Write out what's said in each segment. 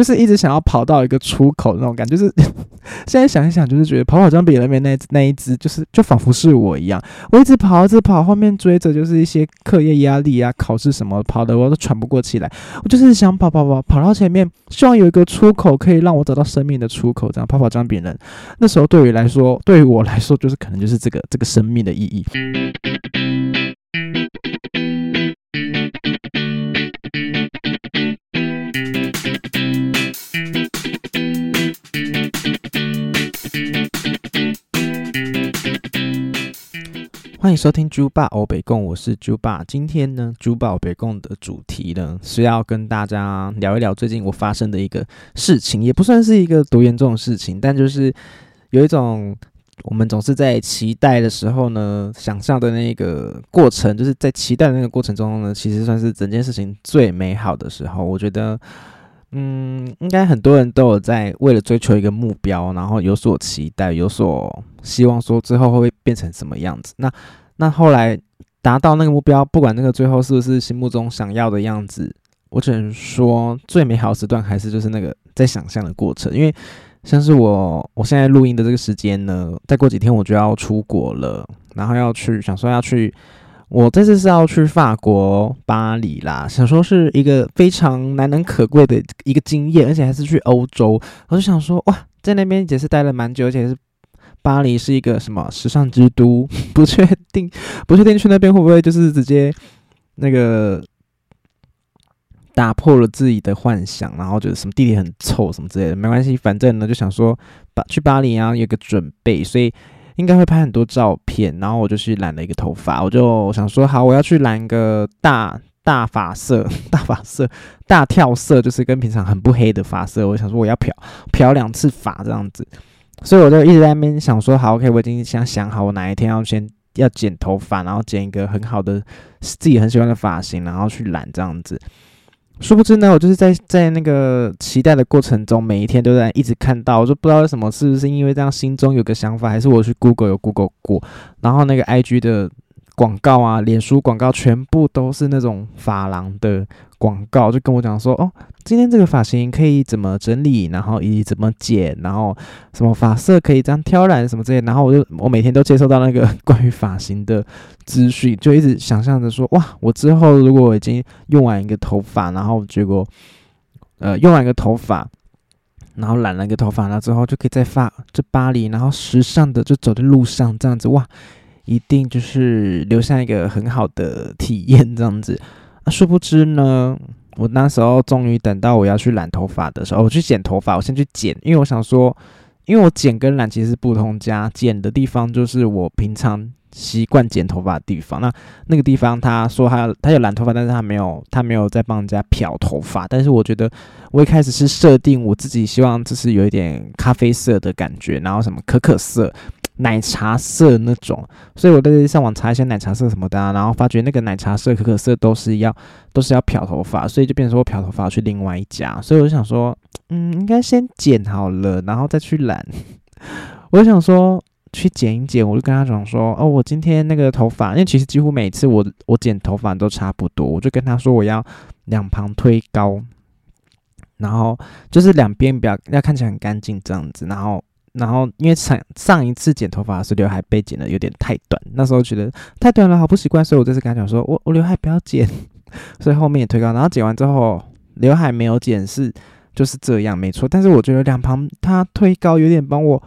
就是一直想要跑到一个出口那种感觉，就是 现在想一想，就是觉得跑跑江比那边那那一只，就是就仿佛是我一样，我一直跑，一直跑，后面追着就是一些课业压力啊、考试什么，跑的我都喘不过气来。我就是想跑跑跑跑到前面，希望有一个出口可以让我找到生命的出口，这样跑跑江比人。那时候对于来说，对于我来说，就是可能就是这个这个生命的意义。欢迎收听猪爸欧北贡，我是猪爸。今天呢，猪爸北贡的主题呢是要跟大家聊一聊最近我发生的一个事情，也不算是一个多严重的事情，但就是有一种我们总是在期待的时候呢，想象的那个过程，就是在期待的那个过程中呢，其实算是整件事情最美好的时候。我觉得，嗯，应该很多人都有在为了追求一个目标，然后有所期待，有所。希望说最后会变成什么样子？那那后来达到那个目标，不管那个最后是不是心目中想要的样子，我只能说最美好时段还是就是那个在想象的过程。因为像是我我现在录音的这个时间呢，再过几天我就要出国了，然后要去想说要去，我这次是要去法国巴黎啦，想说是一个非常难能可贵的一个经验，而且还是去欧洲，我就想说哇，在那边也是待了蛮久，而且是。巴黎是一个什么时尚之都？不确定，不确定去那边会不会就是直接那个打破了自己的幻想，然后觉得什么地铁很臭什么之类的。没关系，反正呢就想说巴去巴黎啊，有个准备，所以应该会拍很多照片。然后我就去染了一个头发，我就想说好，我要去染个大大发色、大发色、大跳色，就是跟平常很不黑的发色。我想说我要漂漂两次发这样子。所以我就一直在那边想说，好，OK，我已经想想好，我哪一天要先要剪头发，然后剪一个很好的自己很喜欢的发型，然后去染这样子。殊不知呢，我就是在在那个期待的过程中，每一天都在一直看到，我就不知道为什么，是不是因为这样心中有个想法，还是我去 Google 有 Google 过，然后那个 IG 的。广告啊，脸书广告全部都是那种发廊的广告，就跟我讲说，哦，今天这个发型可以怎么整理，然后以怎么剪，然后什么发色可以这样挑染什么之类，然后我就我每天都接收到那个关于发型的资讯，就一直想象着说，哇，我之后如果我已经用完一个头发，然后结果呃用完一个头发，然后染了一个头发了之后，就可以在发这巴黎，然后时尚的就走在路上这样子，哇！一定就是留下一个很好的体验，这样子。殊不知呢，我那时候终于等到我要去染头发的时候，我去剪头发，我先去剪，因为我想说，因为我剪跟染其实是不同家，剪的地方就是我平常习惯剪头发的地方。那那个地方他说他他有染头发，但是他没有他没有在帮人家漂头发。但是我觉得我一开始是设定我自己希望就是有一点咖啡色的感觉，然后什么可可色。奶茶色那种，所以我在上网查一些奶茶色什么的，然后发觉那个奶茶色、可可色都是要都是要漂头发，所以就变成说我漂头发去另外一家，所以我就想说，嗯，应该先剪好了，然后再去染。我就想说去剪一剪，我就跟他讲说，哦，我今天那个头发，因为其实几乎每次我我剪头发都差不多，我就跟他说我要两旁推高，然后就是两边比较要看起来很干净这样子，然后。然后，因为上上一次剪头发是刘海被剪的有点太短，那时候觉得太短了，好不习惯，所以我这次跟他讲说，我我刘海不要剪，所以后面也推高。然后剪完之后，刘海没有剪是就是这样，没错。但是我觉得两旁他推高有点帮我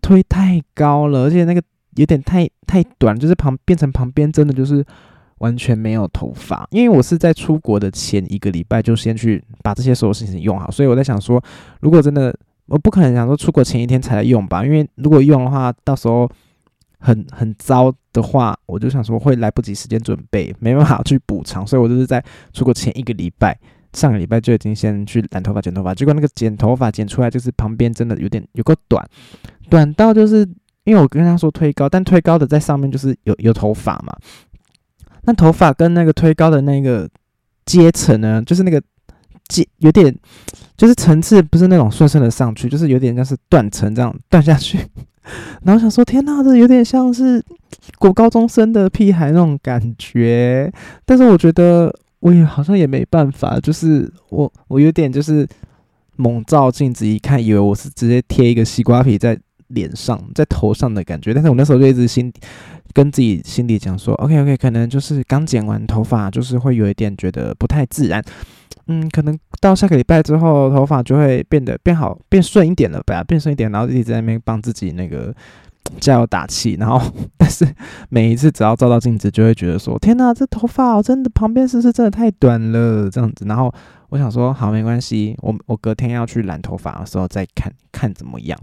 推太高了，而且那个有点太太短，就是旁变成旁边真的就是完全没有头发。因为我是在出国的前一个礼拜就先去把这些所有事情用好，所以我在想说，如果真的。我不可能想说出国前一天才来用吧，因为如果用的话，到时候很很糟的话，我就想说会来不及时间准备，没办法去补偿，所以我就是在出国前一个礼拜，上个礼拜就已经先去染头发、剪头发，结果那个剪头发剪出来就是旁边真的有点有个短，短到就是因为我跟他说推高，但推高的在上面就是有有头发嘛，那头发跟那个推高的那个阶层呢，就是那个。有点，就是层次不是那种顺顺的上去，就是有点像是断层这样断下去。然后想说，天哪，这有点像是国高中生的屁孩那种感觉。但是我觉得我也好像也没办法，就是我我有点就是猛照镜子一看，以为我是直接贴一个西瓜皮在脸上、在头上的感觉。但是我那时候就一直心跟自己心里讲说，OK OK，可能就是刚剪完头发，就是会有一点觉得不太自然。嗯，可能到下个礼拜之后，头发就会变得变好、变顺一点了吧，变顺一点，然后一直在那边帮自己那个加油打气。然后，但是每一次只要照到镜子，就会觉得说：天哪，这头发真的旁边是不是真的太短了？这样子。然后我想说，好，没关系，我我隔天要去染头发的时候再看看怎么样。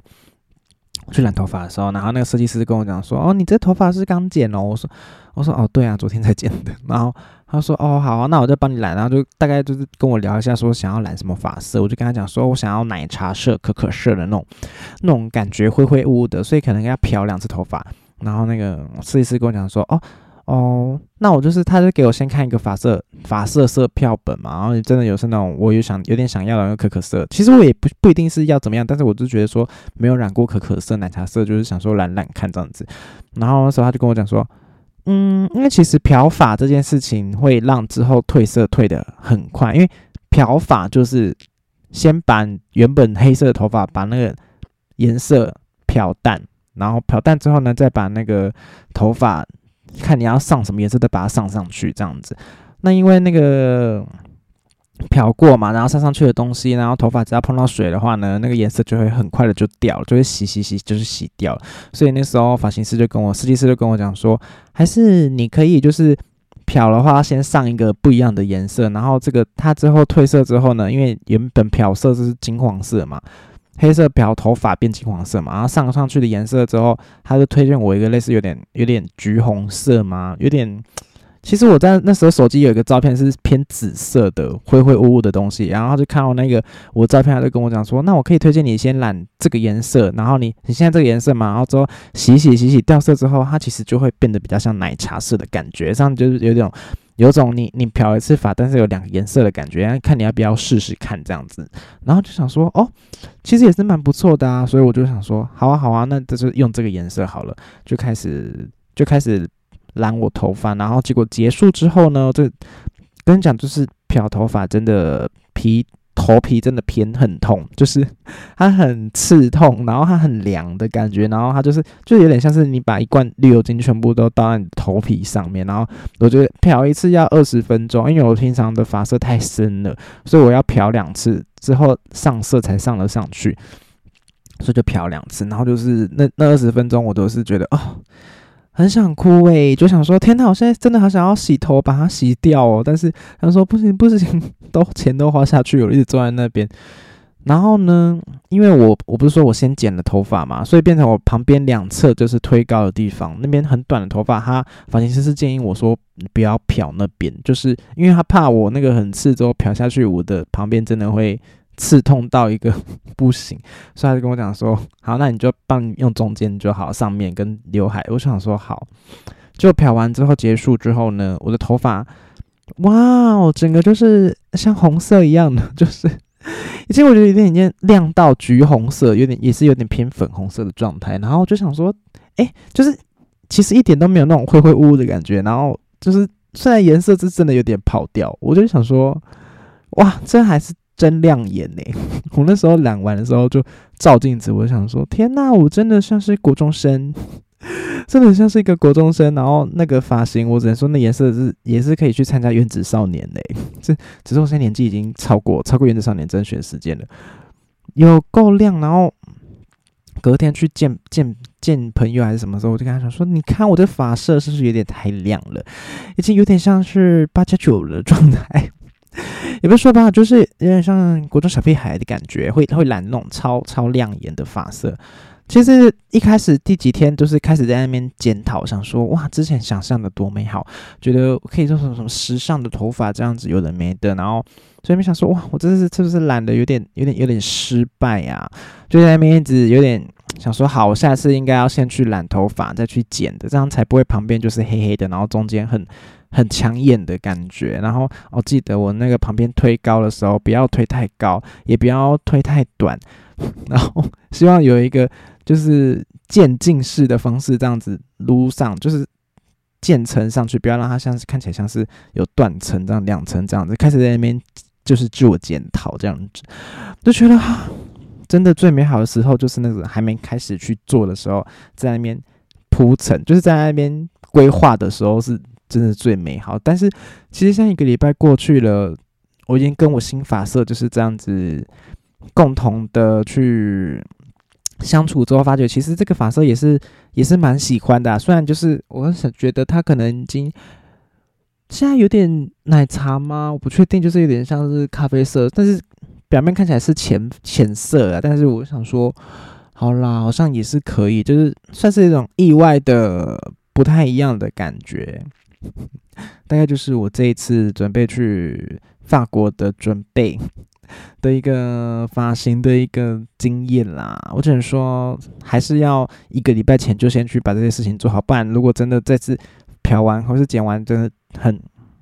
去染头发的时候，然后那个设计师跟我讲说：“哦，你这头发是刚剪哦。”我说：“我说哦，对啊，昨天才剪的。”然后他说：“哦，好啊，那我就帮你染。”然后就大概就是跟我聊一下，说想要染什么发色。我就跟他讲说：“我想要奶茶色、可可色的那种，那种感觉灰灰雾雾的，所以可能要漂两次头发。”然后那个设计师跟我讲说：“哦。”哦，那我就是，他就给我先看一个发色发色色票本嘛，然后真的有是那种，我有想有点想要的那个可可色，其实我也不不一定是要怎么样，但是我就觉得说没有染过可可色奶茶色，就是想说染染看这样子。然后那时候他就跟我讲说，嗯，因为其实漂发这件事情会让之后褪色褪的很快，因为漂发就是先把原本黑色的头发把那个颜色漂淡，然后漂淡之后呢，再把那个头发。看你要上什么颜色，再把它上上去，这样子。那因为那个漂过嘛，然后上上去的东西，然后头发只要碰到水的话呢，那个颜色就会很快的就掉了，就会洗洗洗，就是洗掉了。所以那时候发型师就跟我，设计师就跟我讲说，还是你可以就是漂的话，先上一个不一样的颜色，然后这个它之后褪色之后呢，因为原本漂色是金黄色嘛。黑色漂头发变金黄色嘛，然后上上去的颜色之后，他就推荐我一个类似有点有点橘红色嘛，有点。其实我在那时候手机有一个照片是偏紫色的灰灰雾雾的东西，然后就看到那个我照片，他就跟我讲说，那我可以推荐你先染这个颜色，然后你你现在这个颜色嘛，然后之后洗洗洗洗掉色之后，它其实就会变得比较像奶茶色的感觉，这样就是有点。有种你你漂一次发，但是有两个颜色的感觉，看你要不要试试看这样子，然后就想说哦，其实也是蛮不错的啊，所以我就想说好啊好啊，那就是用这个颜色好了，就开始就开始染我头发，然后结果结束之后呢，这跟你讲就是漂头发真的皮。头皮真的偏很痛，就是它很刺痛，然后它很凉的感觉，然后它就是就有点像是你把一罐绿油精全部都倒在你头皮上面，然后我觉得漂一次要二十分钟，因为我平常的发色太深了，所以我要漂两次之后上色才上得上去，所以就漂两次，然后就是那那二十分钟我都是觉得哦。很想哭诶，就想说天哪，我现在真的好想要洗头，把它洗掉哦。但是他说不行不行，都钱都花下去了，一直坐在那边。然后呢，因为我我不是说我先剪了头发嘛，所以变成我旁边两侧就是推高的地方，那边很短的头发，他发型师是建议我说不要漂那边，就是因为他怕我那个很刺之后漂下去，我的旁边真的会。刺痛到一个 不行，所以他就跟我讲说：“好，那你就帮用中间就好，上面跟刘海。”我想说好，就漂完之后结束之后呢，我的头发，哇哦，整个就是像红色一样的，就是已经我觉得有点点亮到橘红色，有点也是有点偏粉红色的状态。然后我就想说，哎，就是其实一点都没有那种灰灰乌乌的感觉。然后就是虽然颜色是真的有点跑掉，我就想说，哇，这还是。真亮眼呢！我那时候染完的时候就照镜子，我想说：天哪，我真的像是国中生，真的像是一个国中生。然后那个发型，我只能说那颜色是也是可以去参加原子少年嘞。这只是我现在年纪已经超过超过原子少年甄选时间了，有够亮。然后隔天去见见见朋友还是什么时候，我就跟他讲说：你看我的发色是不是有点太亮了？已经有点像是八加九的状态。也不是说吧，就是有点像国中小屁孩的感觉，会会染那种超超亮眼的发色。其实一开始第几天都是开始在那边检讨，想说哇，之前想象的多美好，觉得可以做成什么时尚的头发这样子，有的没的。然后所以没想说哇，我真的是是不是染的有点有点有点失败呀？就在那边一直有点想说，好，我下次应该要先去染头发，再去剪的，这样才不会旁边就是黑黑的，然后中间很。很抢眼的感觉，然后我记得我那个旁边推高的时候，不要推太高，也不要推太短，然后希望有一个就是渐进式的方式，这样子撸上，就是渐层上去，不要让它像是看起来像是有断层这样两层这样子，开始在那边就是自我检讨这样子，就觉得哈，真的最美好的时候就是那个还没开始去做的时候，在那边铺陈，就是在那边规划的时候是真的最美好。但是其实现在一个礼拜过去了，我已经跟我新发色就是这样子共同的去相处之后，发觉其实这个发色也是也是蛮喜欢的。虽然就是我想觉得它可能已经。现在有点奶茶吗？我不确定，就是有点像是咖啡色，但是表面看起来是浅浅色啊。但是我想说，好啦，好像也是可以，就是算是一种意外的不太一样的感觉。大概就是我这一次准备去法国的准备的一个发型的一个经验啦。我只能说，还是要一个礼拜前就先去把这些事情做好，不然如果真的再次。漂完或是剪完，真的很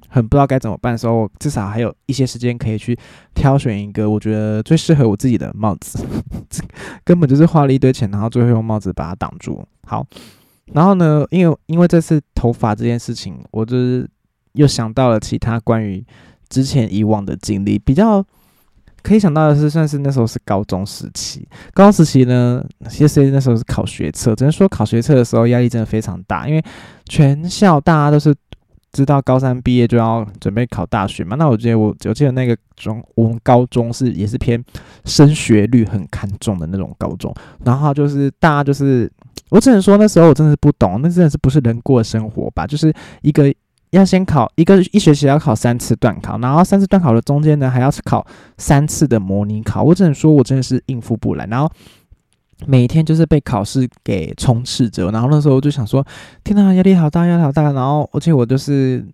很不知道该怎么办的时候，我至少还有一些时间可以去挑选一个我觉得最适合我自己的帽子。这 根本就是花了一堆钱，然后最后用帽子把它挡住。好，然后呢，因为因为这次头发这件事情，我就是又想到了其他关于之前以往的经历，比较可以想到的是，算是那时候是高中时期。高中时期呢，其实那时候是考学测，只能说考学测的时候压力真的非常大，因为。全校大家都是知道高三毕业就要准备考大学嘛？那我记得我我记得那个中我们高中是也是偏升学率很看重的那种高中，然后就是大家就是我只能说那时候我真的是不懂，那真的是不是人过的生活吧？就是一个要先考一个一学期要考三次段考，然后三次段考的中间呢还要考三次的模拟考，我只能说我真的是应付不来，然后。每天就是被考试给充斥着，然后那时候我就想说，天呐，压力好大，压力好大。然后而且我就是，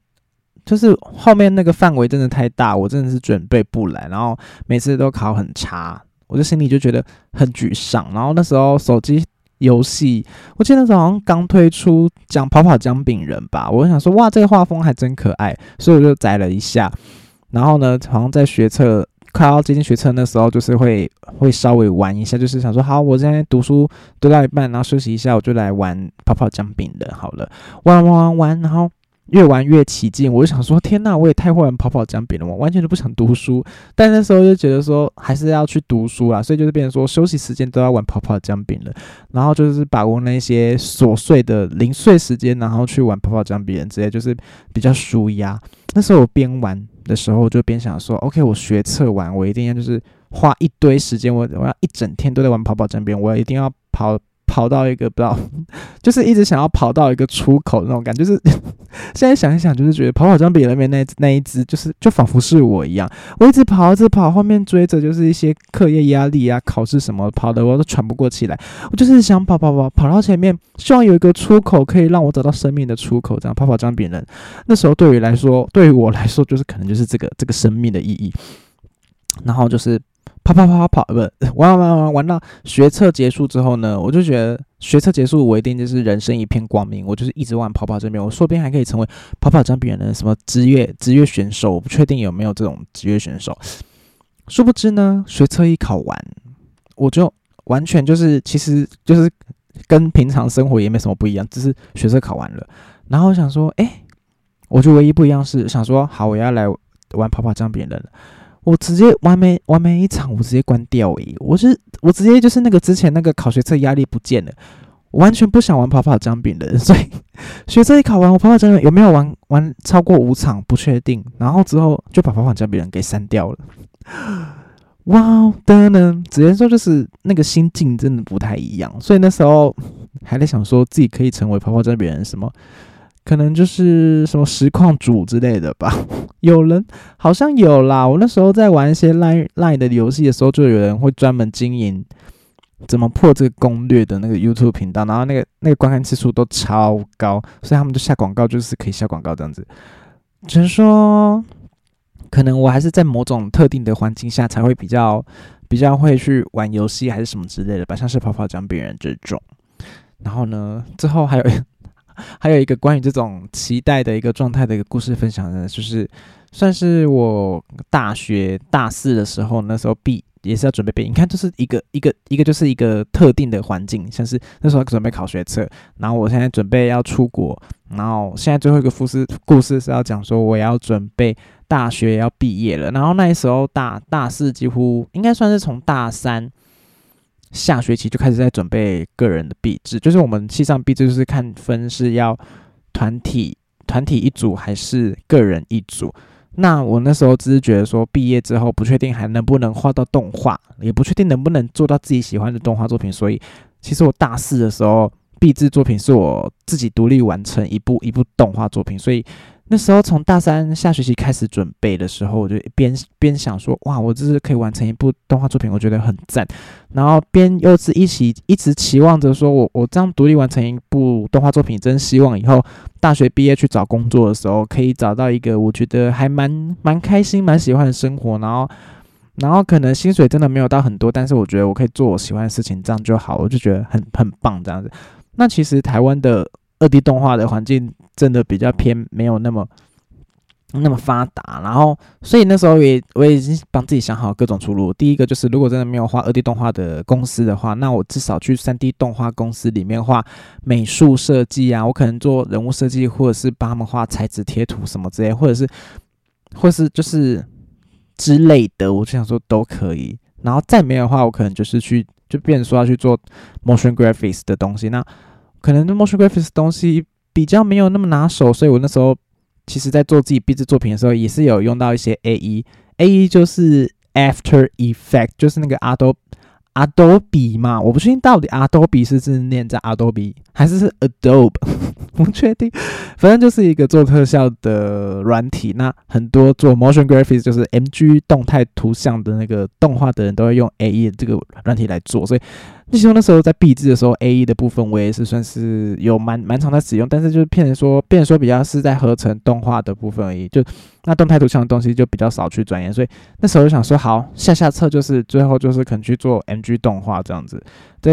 就是后面那个范围真的太大，我真的是准备不来，然后每次都考很差，我就心里就觉得很沮丧。然后那时候手机游戏，我记得那时候好像刚推出讲跑跑姜饼人吧，我想说哇，这个画风还真可爱，所以我就载了一下。然后呢，好像在学测。快要接近学测那时候，就是会会稍微玩一下，就是想说，好，我现在读书读到一半，然后休息一下，我就来玩跑跑姜饼的，好了，玩玩玩玩，然后越玩越起劲，我就想说，天呐，我也太会玩跑跑姜饼了，我完全都不想读书，但那时候就觉得说，还是要去读书啦，所以就是变成说，休息时间都要玩跑跑姜饼了，然后就是把握那些琐碎的零碎时间，然后去玩跑跑姜饼，直接就是比较舒压。那时候我边玩。的时候就边想说，OK，我学测完，我一定要就是花一堆时间，我我要一整天都在玩跑跑站边，我一定要跑跑到一个不知道，就是一直想要跑到一个出口那种感觉。就是 现在想一想，就是觉得跑跑这边那边那那一只，就是就仿佛是我一样，我一直跑，一直跑，后面追着就是一些课业压力啊、考试什么，跑的我都喘不过气来。我就是想跑跑跑跑到前面，希望有一个出口可以让我找到生命的出口，这样跑跑装比人。那时候对于来说，对于我来说，就是可能就是这个这个生命的意义。然后就是。跑跑跑跑，不玩玩玩玩玩到学测结束之后呢，我就觉得学测结束我一定就是人生一片光明。我就是一直玩跑跑这边，我说不定还可以成为跑跑这边的什么职业职业选手，我不确定有没有这种职业选手。殊不知呢，学测一考完，我就完全就是其实就是跟平常生活也没什么不一样，只是学测考完了。然后想说，哎，我就唯一不一样是想说，好，我要来玩跑跑这边的了。我直接完美完美一场，我直接关掉诶！我是我直接就是那个之前那个考学测压力不见了，完全不想玩跑跑姜饼的，所以学测一考完，我跑跑姜饼有没有玩玩超过五场不确定，然后之后就把跑跑姜饼人给删掉了。哇，噔噔，只能说就是那个心境真的不太一样，所以那时候还在想说自己可以成为跑跑姜饼人什么。可能就是什么实况主之类的吧，有人好像有啦。我那时候在玩一些 Line Line 的游戏的时候，就有人会专门经营怎么破这个攻略的那个 YouTube 频道，然后那个那个观看次数都超高，所以他们就下广告，就是可以下广告这样子。只是说，可能我还是在某种特定的环境下才会比较比较会去玩游戏，还是什么之类的吧，像是跑跑讲别人这种。然后呢，之后还有。还有一个关于这种期待的一个状态的一个故事分享呢，就是算是我大学大四的时候，那时候毕也是要准备背。你看，就是一个一个一个就是一个特定的环境，像是那时候准备考学测，然后我现在准备要出国，然后现在最后一个故事故事是要讲说我要准备大学要毕业了，然后那时候大大四几乎应该算是从大三下学期就开始在准备个人的毕制，就是我们系上毕制就是看分是要团体团体一组还是个人一组。那我那时候只是觉得说，毕业之后不确定还能不能画到动画，也不确定能不能做到自己喜欢的动画作品，所以其实我大四的时候，毕制作品是我自己独立完成一部一部动画作品，所以。那时候从大三下学期开始准备的时候，我就边边想说，哇，我这是可以完成一部动画作品，我觉得很赞。然后边又是一起一直期望着说，我我这样独立完成一部动画作品，真希望以后大学毕业去找工作的时候，可以找到一个我觉得还蛮蛮开心、蛮喜欢的生活。然后，然后可能薪水真的没有到很多，但是我觉得我可以做我喜欢的事情，这样就好，我就觉得很很棒这样子。那其实台湾的。二 D 动画的环境真的比较偏，没有那么那么发达。然后，所以那时候也我已经帮自己想好各种出路。第一个就是，如果真的没有画二 D 动画的公司的话，那我至少去三 D 动画公司里面画美术设计啊，我可能做人物设计，或者是帮他们画材质贴图什么之类，或者是或是就是之类的。我就想说都可以。然后再没有的话，我可能就是去就变成说要去做 motion graphics 的东西。那可能 motion graphics 东西比较没有那么拿手，所以我那时候其实在做自己毕制作品的时候，也是有用到一些 A E，A E 就是 After Effect，就是那个 Adobe Adobe 嘛，我不确定到底 Adobe 是是念在 Adobe 还是是 Adobe，不确定，反正就是一个做特效的软体。那很多做 motion graphics 就是 M G 动态图像的那个动画的人都会用 A E 这个软体来做，所以。那时候那时候在闭制的时候，A E 的部分我也是算是有蛮蛮常在使用，但是就是骗人说，骗人说比较是在合成动画的部分而已，就那动态图像的东西就比较少去钻研，所以那时候就想说，好下下策就是最后就是可能去做 M G 动画这样子。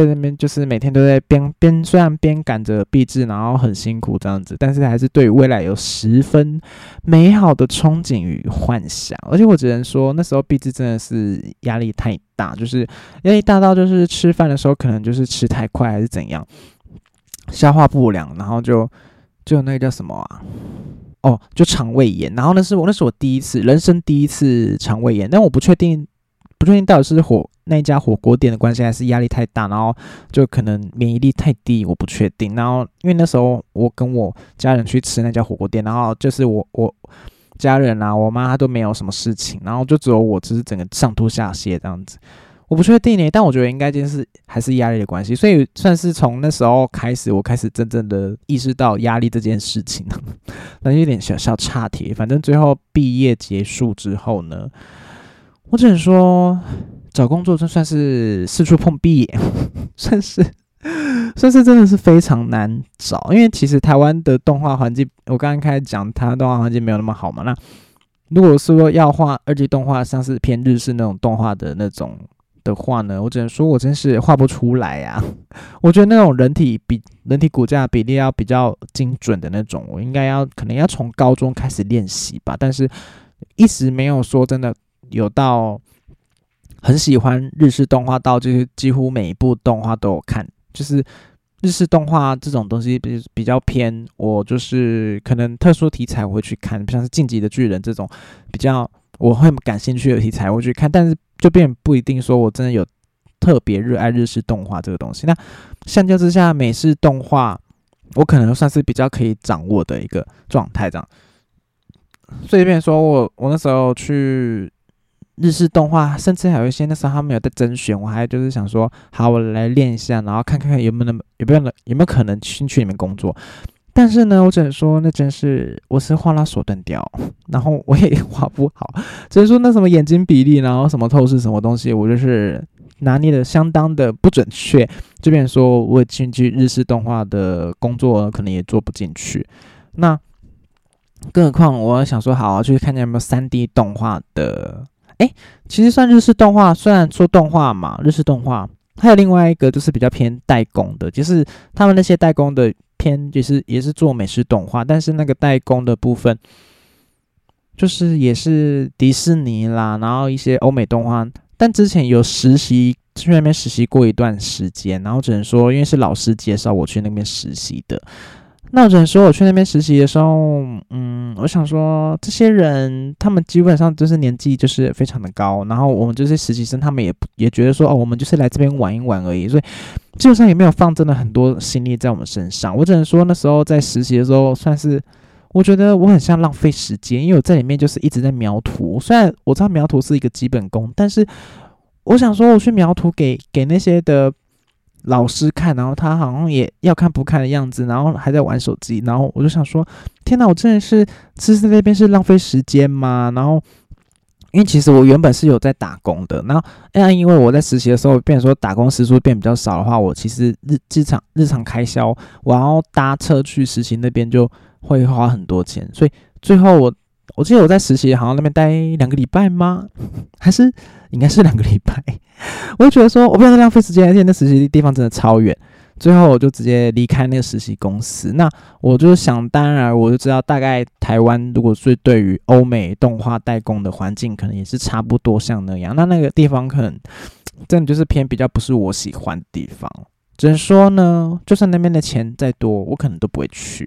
在那边就是每天都在边边，虽然边赶着毕制，然后很辛苦这样子，但是还是对未来有十分美好的憧憬与幻想。而且我只能说，那时候毕制真的是压力太大，就是压力大到就是吃饭的时候可能就是吃太快还是怎样，消化不良，然后就 就那个叫什么啊？哦，就肠胃炎。然后那是我那是我第一次人生第一次肠胃炎，但我不确定。不确定到底是火那家火锅店的关系，还是压力太大，然后就可能免疫力太低，我不确定。然后因为那时候我跟我家人去吃那家火锅店，然后就是我我家人啊，我妈都没有什么事情，然后就只有我只是整个上吐下泻这样子。我不确定呢，但我觉得应该就是还是压力的关系，所以算是从那时候开始，我开始真正的意识到压力这件事情。那有点小小差题，反正最后毕业结束之后呢。我只能说，找工作就算是四处碰壁，算是算是真的是非常难找。因为其实台湾的动画环境，我刚刚开始讲，台湾动画环境没有那么好嘛。那如果说要画二 D 动画，像是偏日式那种动画的那种的话呢，我只能说我真是画不出来呀。我觉得那种人体比人体骨架比例要比较精准的那种，我应该要可能要从高中开始练习吧。但是一直没有说真的。有到很喜欢日式动画，到就是几乎每一部动画都有看。就是日式动画这种东西比比较偏，我就是可能特殊题材我会去看，像是《晋级的巨人》这种比较我会感兴趣的题材我会去看。但是就变不一定说我真的有特别热爱日式动画这个东西。那相较之下，美式动画我可能算是比较可以掌握的一个状态这样。所以，变说我我那时候去。日式动画，甚至还有一些那时候他们有在甄选，我还就是想说，好，我来练一下，然后看看有没有能有没有能有没有可能进去里面工作。但是呢，我只能说，那真是我是画拉手断掉，然后我也画不好。只能说那什么眼睛比例，然后什么透视什么东西，我就是拿捏的相当的不准确。这边说我进去日式动画的工作，可能也做不进去。那更何况我想说，好，去看见有没有三 D 动画的。哎，其实算日式动画，虽然说动画嘛，日式动画还有另外一个就是比较偏代工的，就是他们那些代工的偏，就是也是做美式动画，但是那个代工的部分，就是也是迪士尼啦，然后一些欧美动画，但之前有实习去那边实习过一段时间，然后只能说因为是老师介绍我去那边实习的。那我只能说，我去那边实习的时候，嗯，我想说，这些人他们基本上就是年纪就是非常的高，然后我们这些实习生，他们也也觉得说，哦，我们就是来这边玩一玩而已，所以基本上也没有放真的很多心力在我们身上。我只能说，那时候在实习的时候，算是我觉得我很像浪费时间，因为我在里面就是一直在描图。虽然我知道描图是一个基本功，但是我想说，我去描图给给那些的。老师看，然后他好像也要看不看的样子，然后还在玩手机，然后我就想说，天哪，我真的是是在那边是浪费时间吗？然后，因为其实我原本是有在打工的，然后，哎，因为我在实习的时候，变说打工时数变比较少的话，我其实日日常日常开销，我要搭车去实习那边就会花很多钱，所以最后我我记得我在实习好像那边待两个礼拜吗？还是应该是两个礼拜。我就觉得说，我不要再浪费时间，而且那实习地方真的超远。最后我就直接离开那个实习公司。那我就想当然，我就知道大概台湾如果是对于欧美动画代工的环境，可能也是差不多像那样。那那个地方可能真的就是偏比较不是我喜欢的地方。只能说呢，就算那边的钱再多，我可能都不会去，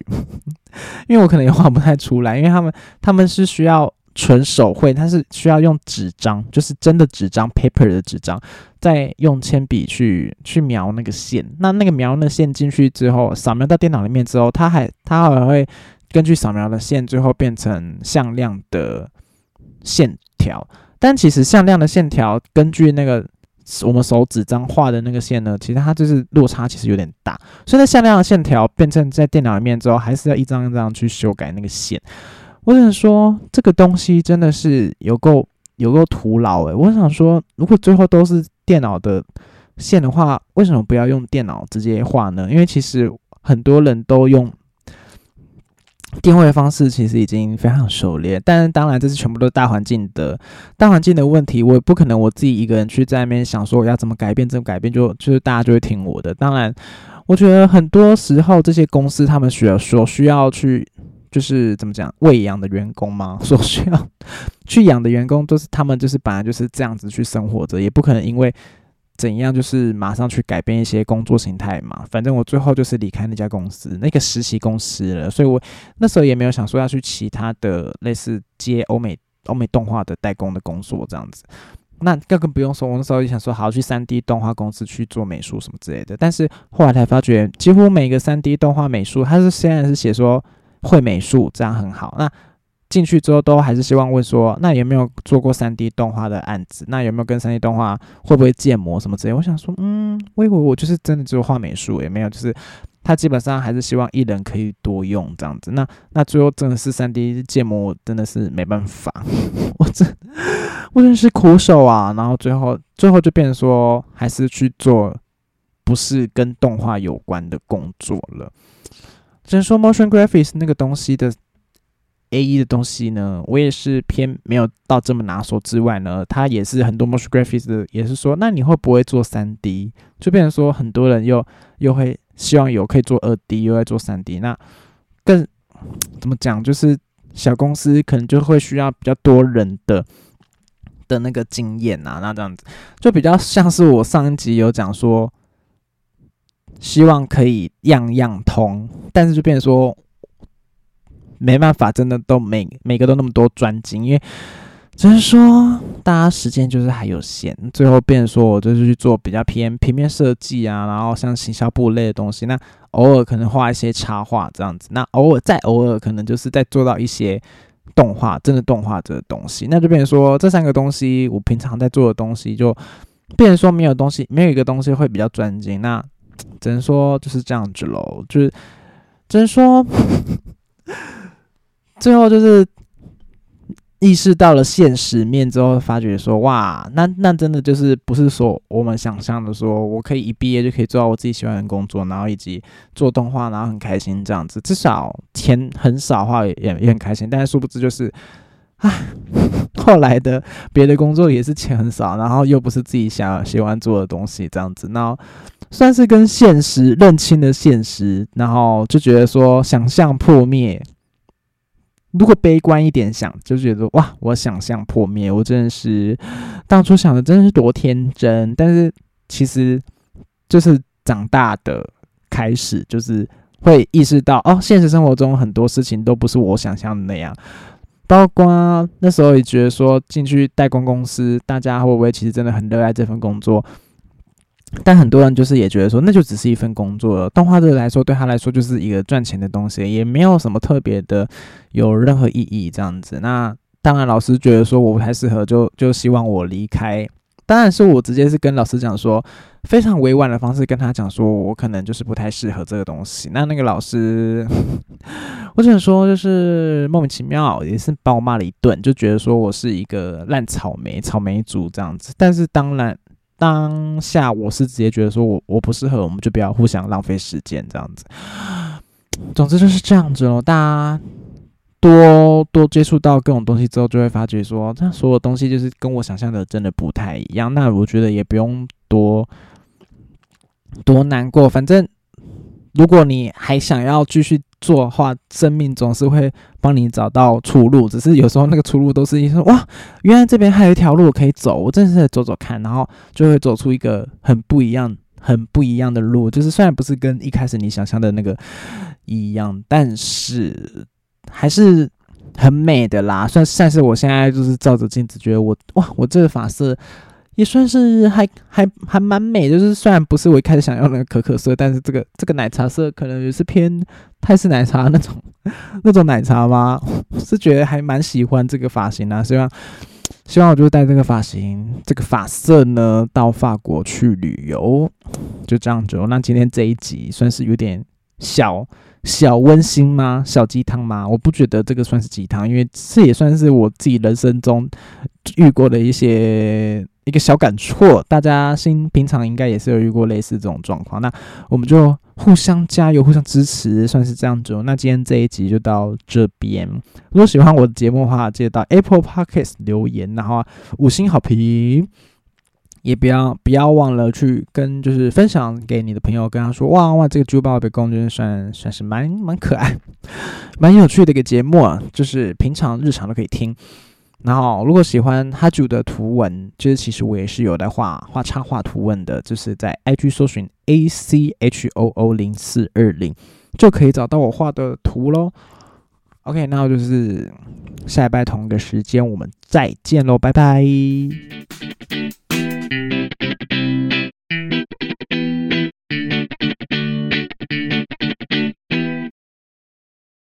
因为我可能也画不太出来，因为他们他们是需要。纯手绘，它是需要用纸张，就是真的纸张 （paper） 的纸张，再用铅笔去去描那个线。那那个描那线进去之后，扫描到电脑里面之后，它还它还会根据扫描的线，最后变成向量的线条。但其实向量的线条，根据那个我们手纸张画的那个线呢，其实它就是落差其实有点大。所以那向量的线条变成在电脑里面之后，还是要一张一张去修改那个线。我想说，这个东西真的是有够有够徒劳诶。我想说，如果最后都是电脑的线的话，为什么不要用电脑直接画呢？因为其实很多人都用电绘方式，其实已经非常熟练。但是当然，这是全部都是大环境的大环境的问题，我也不可能我自己一个人去在那边想说我要怎么改变，怎么改变，就就是大家就会听我的。当然，我觉得很多时候这些公司他们需要说需要去。就是怎么讲，喂养的员工吗？所需要去养的员工，都是他们就是本来就是这样子去生活着，也不可能因为怎样就是马上去改变一些工作形态嘛。反正我最后就是离开那家公司，那个实习公司了，所以我那时候也没有想说要去其他的类似接欧美欧美动画的代工的工作这样子。那更更不用说，我那时候也想说，好去三 D 动画公司去做美术什么之类的。但是后来才发觉，几乎每个三 D 动画美术，它是现在是写说。会美术这样很好，那进去之后都还是希望问说，那有没有做过三 D 动画的案子？那有没有跟三 D 动画会不会建模什么之类？我想说，嗯，我以为我就是真的只有画美术，也没有，就是他基本上还是希望艺人可以多用这样子。那那最后真的是三 D 建模，我真的是没办法，我真我真是苦手啊。然后最后最后就变成说，还是去做不是跟动画有关的工作了。只能说 motion graphics 那个东西的 A E 的东西呢，我也是偏没有到这么拿手之外呢，它也是很多 motion graphics 的，也是说，那你会不会做三 D？就变成说很多人又又会希望有可以做二 D，又在做三 D，那更怎么讲？就是小公司可能就会需要比较多人的的那个经验啊，那这样子就比较像是我上一集有讲说。希望可以样样通，但是就变成说没办法，真的都每每个都那么多专精，因为只是说大家时间就是还有限，最后变成说我就是去做比较偏平面设计啊，然后像行销部类的东西，那偶尔可能画一些插画这样子，那偶尔再偶尔可能就是在做到一些动画，真的动画这个东西，那就变成说这三个东西我平常在做的东西，就变成说没有东西，没有一个东西会比较专精，那。只能说就是这样子喽，就是只能说最后就是意识到了现实面之后，发觉说哇，那那真的就是不是说我们想象的，说我可以一毕业就可以做到我自己喜欢的工作，然后以及做动画，然后很开心这样子，至少钱很少话也也很开心，但是殊不知就是，唉，后来的别的工作也是钱很少，然后又不是自己想喜欢做的东西这样子，那。算是跟现实认清了现实，然后就觉得说想象破灭，如果悲观一点想，就觉得哇，我想象破灭，我真的是当初想的真的是多天真。但是其实就是长大的开始，就是会意识到哦，现实生活中很多事情都不是我想象的那样。包括那时候也觉得说进去代工公司，大家会不会其实真的很热爱这份工作？但很多人就是也觉得说，那就只是一份工作。动画这来说，对他来说就是一个赚钱的东西，也没有什么特别的，有任何意义这样子。那当然，老师觉得说我不太适合，就就希望我离开。当然是我直接是跟老师讲说，非常委婉的方式跟他讲说，我可能就是不太适合这个东西。那那个老师，我只能说就是莫名其妙，也是把我骂了一顿，就觉得说我是一个烂草莓，草莓族这样子。但是当然。当下我是直接觉得说，我我不适合，我们就不要互相浪费时间这样子。总之就是这样子喽。大家多多接触到各种东西之后，就会发觉说，这所有东西就是跟我想象的真的不太一样。那我觉得也不用多多难过，反正。如果你还想要继续做的话，生命总是会帮你找到出路。只是有时候那个出路都是一说哇，原来这边还有一条路可以走，我真的是走走看，然后就会走出一个很不一样、很不一样的路。就是虽然不是跟一开始你想象的那个一样，但是还是很美的啦。算算是我现在就是照着镜子，觉得我哇，我这个发色。也算是还还还蛮美，就是虽然不是我一开始想要那个可可色，但是这个这个奶茶色可能也是偏泰式奶茶那种 那种奶茶吗？是觉得还蛮喜欢这个发型啊，希望希望我就带这个发型这个发色呢到法国去旅游，就这样子。那今天这一集算是有点小小温馨吗？小鸡汤吗？我不觉得这个算是鸡汤，因为这也算是我自己人生中遇过的一些。一个小感触，大家心平常应该也是有遇过类似这种状况，那我们就互相加油，互相支持，算是这样子。那今天这一集就到这边。如果喜欢我的节目的话，记得到 Apple Podcast 留言，然后五星好评，也不要不要忘了去跟就是分享给你的朋友，跟他说哇哇，这个猪宝的公真算算是蛮蛮可爱、蛮有趣的一个节目啊，就是平常日常都可以听。然后，如果喜欢哈主的图文，就是其实我也是有在画画插画图文的，就是在 IG 搜寻 A C H O O 零四二零，就可以找到我画的图喽。OK，那就是下一拜同一个时间我们再见喽，拜拜。